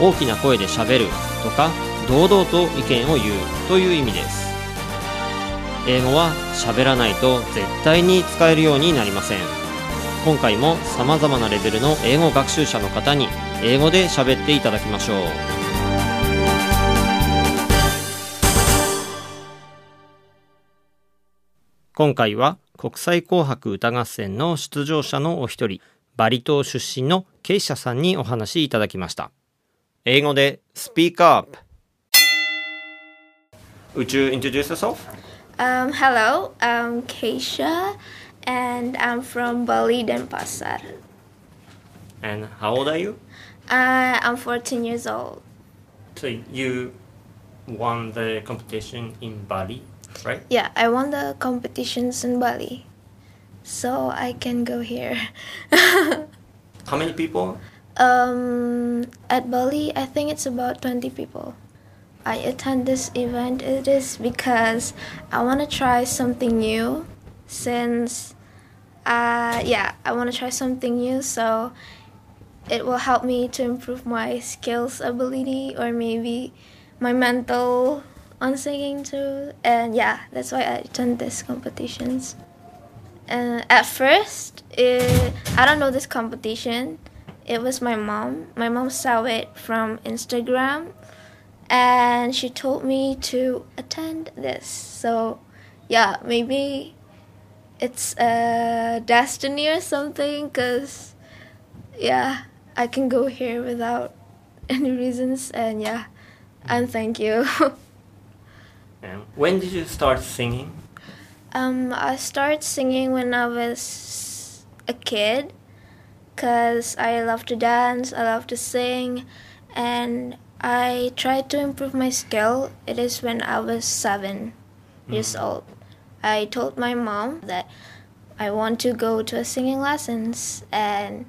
大きな声でしゃべるとか堂々と意見を言うという意味です。英語は喋らないと絶対に使えるようになりません。今回も様々なレベルの英語学習者の方に英語で喋っていただきましょう。今回は国際紅白歌合戦の出場者のお一人バリ島出身のケイシャさんにお話いただきました。英語で Speak Up Would you introduce yourself? Um, hello, I'm Keisha, and I'm from Bali, Denpasar. And how old are you? Uh, I'm 14 years old. So you won the competition in Bali, right? Yeah, I won the competitions in Bali, so I can go here. How many people? um, at Bali, I think it's about 20 people. I attend this event. It is because I want to try something new since uh, yeah, I want to try something new so it will help me to improve my skills ability or maybe my mental on singing too. And yeah that's why I attend these competitions. Uh, at first it, I don't know this competition it was my mom. My mom saw it from Instagram and she told me to attend this. So yeah maybe it's a destiny or something because yeah i can go here without any reasons and yeah and thank you. When did you start singing? um i started singing when i was a kid because i love to dance i love to sing and i tried to improve my skill. It is when i was seven years old. I told my mom that i want to go to a singing lessons and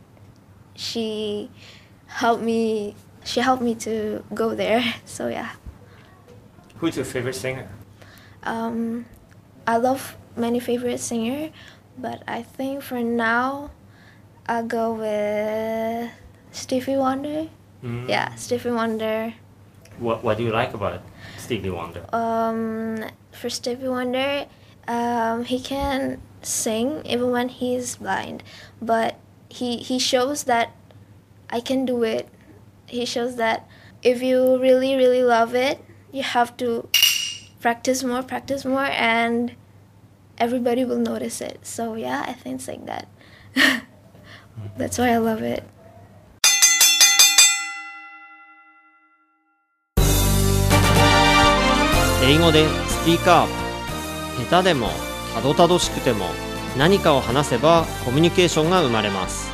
she helped me she helped me to go there. So yeah. Who's your favorite singer? um, I love many favorite singer, but I think for now I'll go with Stevie Wonder. Mm. Yeah, Stevie Wonder. What What do you like about Stevie Wonder? Um, for Stevie Wonder, um, he can sing even when he's blind, but he he shows that I can do it. He shows that if you really really love it, you have to practice more, practice more, and everybody will notice it. So yeah, I think it's like that. That's why I love it. 英語でスピーカー下手でもたどたどしくても何かを話せばコミュニケーションが生まれます。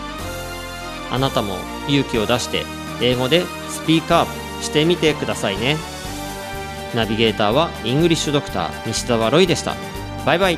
あなたも勇気を出して英語でスピーカーしてみてくださいね。ナビゲーターはイングリッシュドクター西澤ロイでした。バイバイ